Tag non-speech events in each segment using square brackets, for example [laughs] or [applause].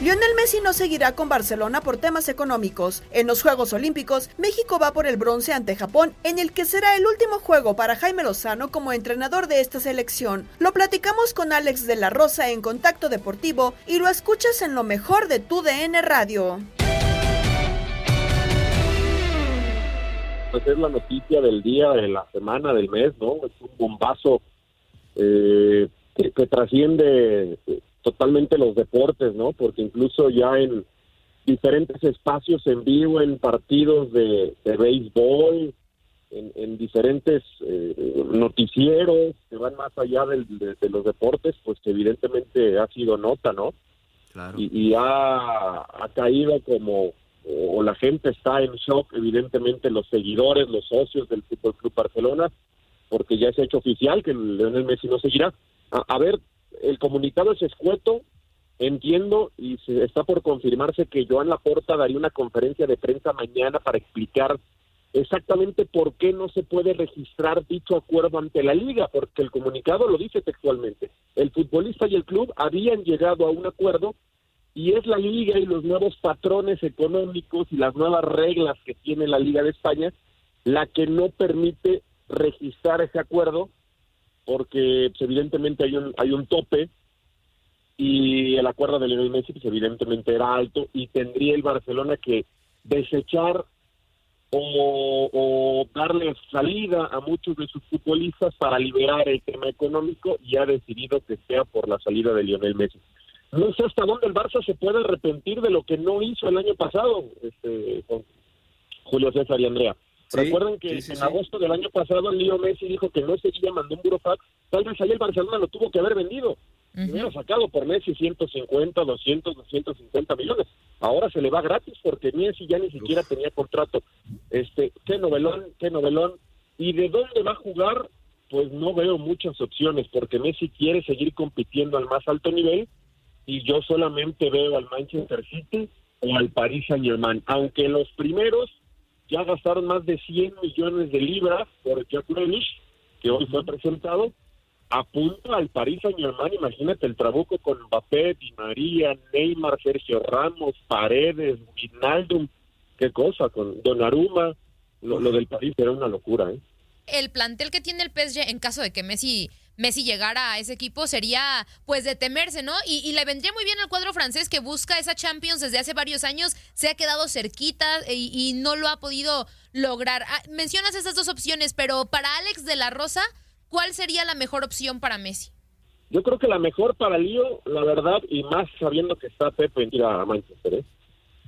Lionel Messi no seguirá con Barcelona por temas económicos. En los Juegos Olímpicos, México va por el bronce ante Japón, en el que será el último juego para Jaime Lozano como entrenador de esta selección. Lo platicamos con Alex de la Rosa en Contacto Deportivo y lo escuchas en lo mejor de tu DN Radio. Pues es la noticia del día, de la semana, del mes, ¿no? Es un bombazo eh, que, que trasciende eh, totalmente los deportes, ¿no? Porque incluso ya en diferentes espacios en vivo, en partidos de, de béisbol, en, en diferentes eh, noticieros que van más allá del- de, de los deportes, pues que evidentemente ha sido nota, ¿no? Y, y ha, ha caído como, o la gente está en shock, evidentemente los seguidores, los socios del Fútbol Club Barcelona, porque ya se ha hecho oficial que Leonel Messi no seguirá. A, ver, el comunicado es escueto, entiendo, y se está por confirmarse que Joan Laporta daría una conferencia de prensa mañana para explicar exactamente por qué no se puede registrar dicho acuerdo ante la liga, porque el comunicado lo dice textualmente. El futbolista y el club habían llegado a un acuerdo y es la liga y los nuevos patrones económicos y las nuevas reglas que tiene la Liga de España la que no permite registrar ese acuerdo porque pues, evidentemente hay un hay un tope y el acuerdo de Lionel Messi pues, evidentemente era alto y tendría el Barcelona que desechar o, o darle salida a muchos de sus futbolistas para liberar el tema económico y ha decidido que sea por la salida de Lionel Messi. No sé hasta dónde el Barça se puede arrepentir de lo que no hizo el año pasado, este, con Julio César y Andrea. Sí, Recuerden que sí, sí, en sí. agosto del año pasado Leo Messi dijo que no seguía, mandó un burofax, tal vez ahí el Barcelona lo tuvo que haber vendido. Hubiera sacado por Messi 150, 200, 250 millones. Ahora se le va gratis porque Messi ya ni siquiera tenía contrato. Este, qué novelón, qué novelón. ¿Y de dónde va a jugar? Pues no veo muchas opciones porque Messi quiere seguir compitiendo al más alto nivel y yo solamente veo al Manchester City o al Paris Saint Germain, aunque los primeros ya gastaron más de 100 millones de libras por Jack Grealish, que hoy fue presentado, apunta al Paris Saint Germain, imagínate el trabuco con Mbappé, Di María, Neymar, Sergio Ramos, Paredes, Wijnaldum, qué cosa, con Donnarumma, lo, lo del París era una locura, ¿eh? el plantel que tiene el PSG en caso de que Messi Messi llegara a ese equipo sería pues de temerse, ¿no? Y, y le vendría muy bien al cuadro francés que busca esa Champions desde hace varios años, se ha quedado cerquita y, y no lo ha podido lograr. Ah, mencionas esas dos opciones, pero para Alex de la Rosa, ¿cuál sería la mejor opción para Messi? Yo creo que la mejor para Lío, la verdad, y más sabiendo que está Pepe ir a Manchester, ¿eh?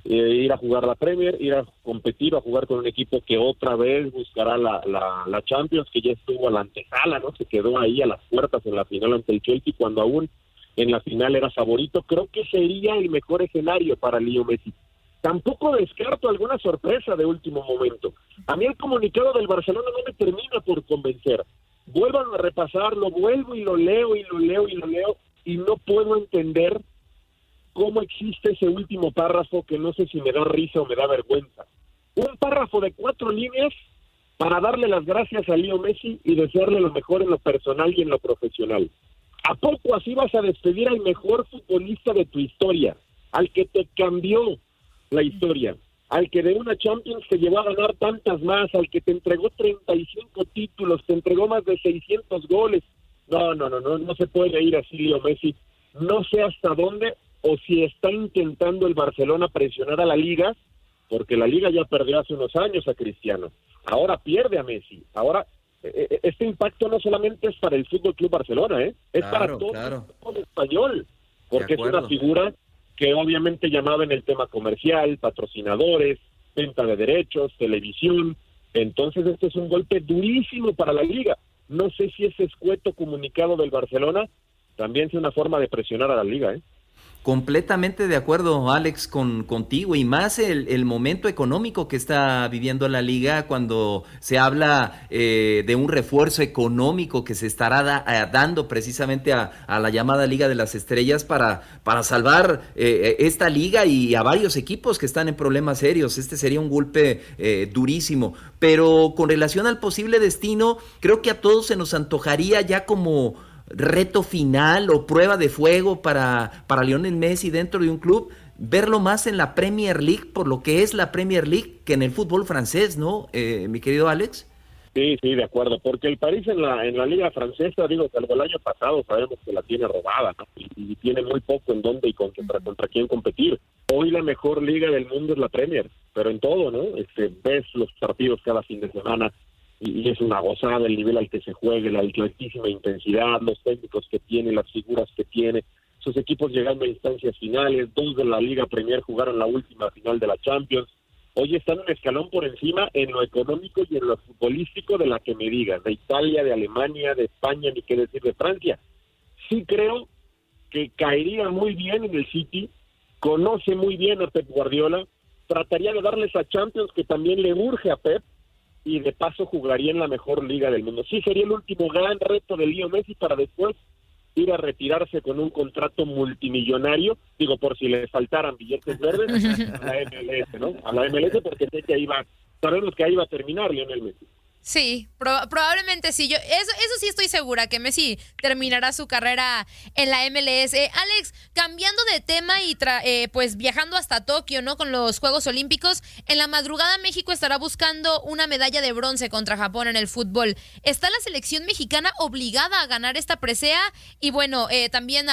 Eh, ir a jugar la Premier, ir a competir, a jugar con un equipo que otra vez buscará la, la, la, Champions, que ya estuvo a la antesala, ¿no? Se quedó ahí a las puertas en la final ante el Chelsea cuando aún en la final era favorito. Creo que sería el mejor escenario para Lío Messi. Tampoco descarto alguna sorpresa de último momento. A mí el comunicado del Barcelona no me termina por convencer vuelvan a repasarlo, vuelvo y lo leo y lo leo y lo leo y no puedo entender cómo existe ese último párrafo que no sé si me da risa o me da vergüenza. Un párrafo de cuatro líneas para darle las gracias a Leo Messi y desearle lo mejor en lo personal y en lo profesional. ¿A poco así vas a despedir al mejor futbolista de tu historia, al que te cambió la historia? al que de una Champions te llevó a ganar tantas más, al que te entregó 35 títulos, te entregó más de 600 goles. No, no, no, no, no se puede ir así Leo Messi. No sé hasta dónde o si está intentando el Barcelona presionar a la liga, porque la liga ya perdió hace unos años a Cristiano. Ahora pierde a Messi. Ahora eh, eh, este impacto no solamente es para el Fútbol Club Barcelona, ¿eh? es para todo el español, porque es una figura que obviamente llamaba en el tema comercial, patrocinadores, venta de derechos, televisión. Entonces, este es un golpe durísimo para la liga. No sé si ese escueto comunicado del Barcelona también es una forma de presionar a la liga, ¿eh? Completamente de acuerdo, Alex, con, contigo y más el, momento económico que está viviendo la liga cuando se habla eh, de un refuerzo económico que se estará eh, dando precisamente a, la llamada Liga de las Estrellas para, para salvar eh, esta liga y a varios equipos que están en problemas serios. Este sería un golpe durísimo. Pero con relación al posible destino, creo que a todos se nos antojaría ya como reto final o prueba de fuego para, para Lionel Messi dentro de un club, verlo más en la Premier League por lo que es la Premier League que en el fútbol francés, ¿no, eh, mi querido Alex? Sí, sí, de acuerdo, porque el París en la en la liga francesa, digo, salvo el año pasado sabemos que la tiene robada. Y, tiene muy poco en dónde y contra, contra quién competir. Hoy la mejor liga del mundo es la Premier, pero en todo, ¿no? Este, ves los partidos cada fin de semana, y, es una gozada el nivel al que se juegue, la altísima intensidad, los técnicos que tiene, las figuras que tiene, sus equipos llegando a instancias finales, dos de la Liga Premier jugaron la última final de la Champions. Hoy están un escalón por encima en lo económico y en lo futbolístico de la que me digas, de Italia, de Alemania, de España, ni qué decir de Francia. Sí creo que caería muy bien en el City, conoce muy bien a Pep Guardiola, trataría de darle esa Champions que también le urge a Pep, y de paso jugaría en la mejor liga del mundo. Sí, sería el último gran reto de Leo Messi para después ir a retirarse con un contrato multimillonario, digo, por si le faltaran billetes verdes, a la [laughs] MLS, ¿no? A la MLS porque sé que ahí va, sabemos que ahí va a terminar Lionel Messi. Sí, probablemente sí. Yo, eso, eso sí estoy segura, que Messi terminará su carrera en la MLS. Eh, Alex, cambiando de tema y eh, pues viajando hasta Tokio, ¿no? Con los Juegos Olímpicos, en la madrugada México estará buscando una medalla de bronce contra Japón en el fútbol. ¿Está la selección mexicana obligada a ganar esta presea? Y bueno, eh, también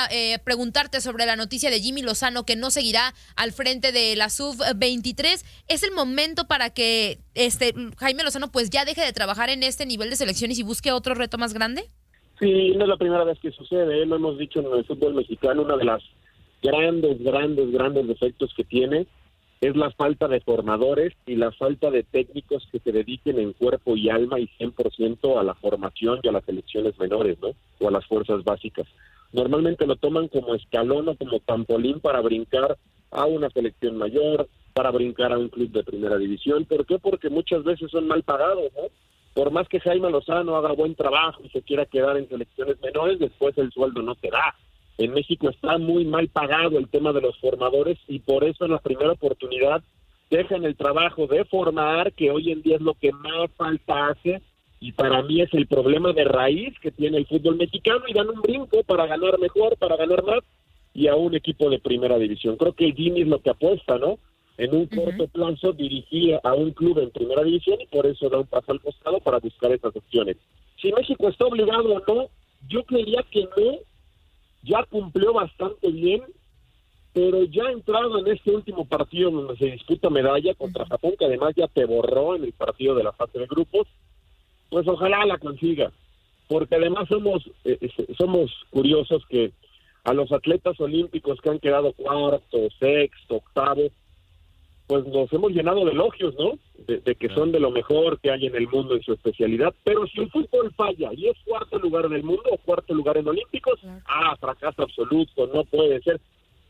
preguntarte sobre la noticia de Jimmy Lozano que no seguirá al frente de la SUB-23. ¿Es el momento para que este Jaime Lozano pues ya deje de trabajar en este nivel de selecciones y busque otro reto más grande? Sí, no es la primera vez que sucede, ¿eh? lo hemos dicho en el fútbol mexicano, una de las grandes, grandes, grandes defectos que tiene es la falta de formadores y la falta de técnicos que se dediquen en cuerpo y alma y 100% a la formación y a las selecciones menores, ¿no? O a las fuerzas básicas. Normalmente lo toman como escalón o como trampolín para brincar a una selección mayor, para brincar a un club de primera división. ¿Por qué? Porque muchas veces son mal pagados, ¿no? Por más que Jaime Lozano haga buen trabajo y se quiera quedar en selecciones menores, después el sueldo no se da. En México está muy mal pagado el tema de los formadores y por eso en la primera oportunidad dejan el trabajo de formar, que hoy en día es lo que más falta hace, y para mí es el problema de raíz que tiene el fútbol mexicano y dan un brinco para ganar mejor, para ganar más y a un equipo de primera división. Creo que el Jimmy es lo que apuesta, ¿no? En un corto plazo dirigía a un club en primera división y por eso da un paso al costado para buscar esas opciones. Si México está obligado o no, yo creía que no, ya cumplió bastante bien, pero ya entrado en este último partido donde se disputa medalla contra Japón, que además ya te borró en el partido de la fase de grupos, pues ojalá la consiga. porque además somos, eh, somos curiosos que a los atletas olímpicos que han quedado cuarto, sexto, octavo, pues nos hemos llenado de elogios, ¿no? De, que son de lo mejor que hay en el mundo en su especialidad. Pero si el fútbol falla y es cuarto lugar en el mundo o cuarto lugar en Olímpicos, ah, fracaso absoluto, no puede ser.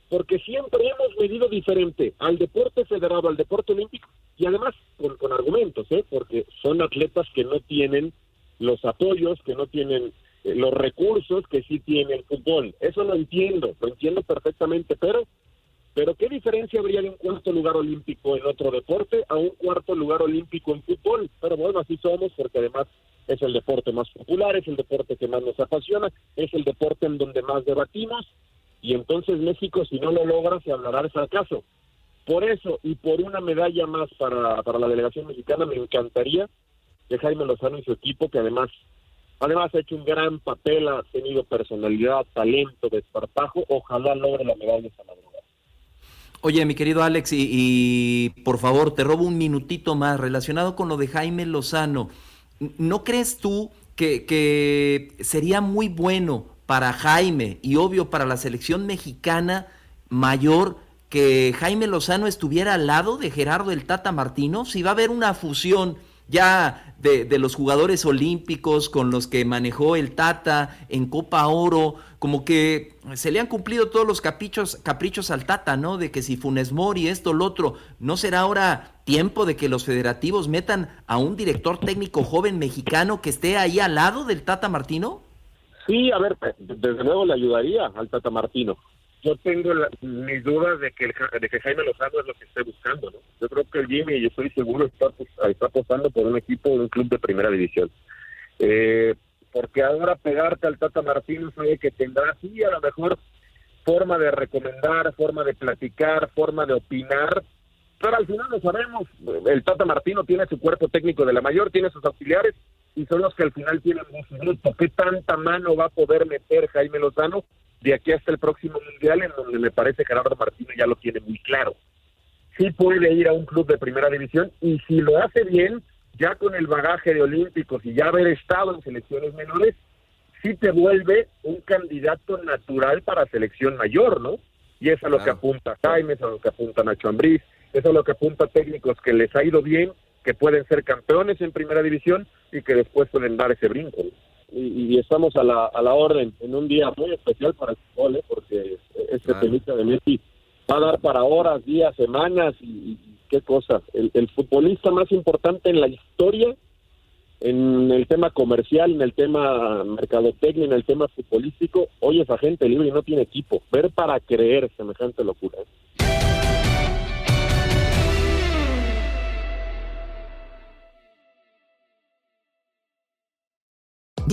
Porque siempre hemos medido diferente al deporte federado, al deporte olímpico, y además con, con argumentos, ¿eh? Porque son atletas que no tienen los apoyos, que no tienen eh, los recursos que sí tiene el fútbol. Eso lo entiendo, lo entiendo perfectamente, pero pero ¿qué diferencia habría de un cuarto lugar olímpico en otro deporte a un cuarto lugar olímpico en fútbol? Pero bueno, así somos porque además es el deporte más popular, es el deporte que más nos apasiona, es el deporte en donde más debatimos y entonces México si no lo logra se hablará de fracaso. Por eso y por una medalla más para, para la delegación mexicana me encantaría que Jaime Lozano y su equipo, que además Además ha hecho un gran papel, ha tenido personalidad, talento, desparpajo. Ojalá logre la medalla esta madrugada. Oye, mi querido Alex, y, por favor, te robo un minutito más relacionado con lo de Jaime Lozano. ¿No crees tú que, que sería muy bueno para Jaime y obvio para la selección mexicana mayor que Jaime Lozano estuviera al lado de Gerardo el Tata Martino? Si va a haber una fusión ya de, de, los jugadores olímpicos con los que manejó el Tata en Copa Oro, como que se le han cumplido todos los caprichos, caprichos al Tata, ¿no? De que si Funes Mori, esto, lo otro, ¿no será ahora tiempo de que los federativos metan a un director técnico joven mexicano que esté ahí al lado del Tata Martino? Sí, a ver, desde luego le ayudaría al Tata Martino yo tengo mis dudas de que, de que Jaime Lozano es lo que esté buscando, ¿no? Yo creo que el Jimmy, yo estoy seguro, está, pues, está apostando por un equipo, un club de primera división. Eh, porque ahora pegarte al Tata Martino sabe que tendrá, sí, a lo mejor forma de recomendar, forma de platicar, forma de opinar, pero al final lo sabemos, el Tata Martino tiene su cuerpo técnico de la mayor, tiene sus auxiliares, y son los que al final tienen decidido qué tanta mano va a poder meter Jaime Lozano de aquí hasta el próximo mundial, en donde me parece Gerardo Martino ya lo tiene muy claro. Sí puede ir a un club de primera división y si lo hace bien, ya con el bagaje de olímpicos y ya haber estado en selecciones menores, sí te vuelve un candidato natural para selección mayor, ¿no? Y es a lo que apunta Jaime, es a lo que apunta Nacho Ambriz, es a lo que apunta técnicos que les ha ido bien, que pueden ser campeones en primera división y que después pueden dar ese brinco y, estamos a la, a la orden en un día muy especial para el fútbol, ¿eh? porque este tenista de Messi va a dar para horas, días, semanas y, qué cosa. El, futbolista más importante en la historia, en el tema comercial, en el tema mercadotecnia, en el tema futbolístico, hoy es agente libre y no tiene equipo. Ver para creer semejante locura. ¿eh?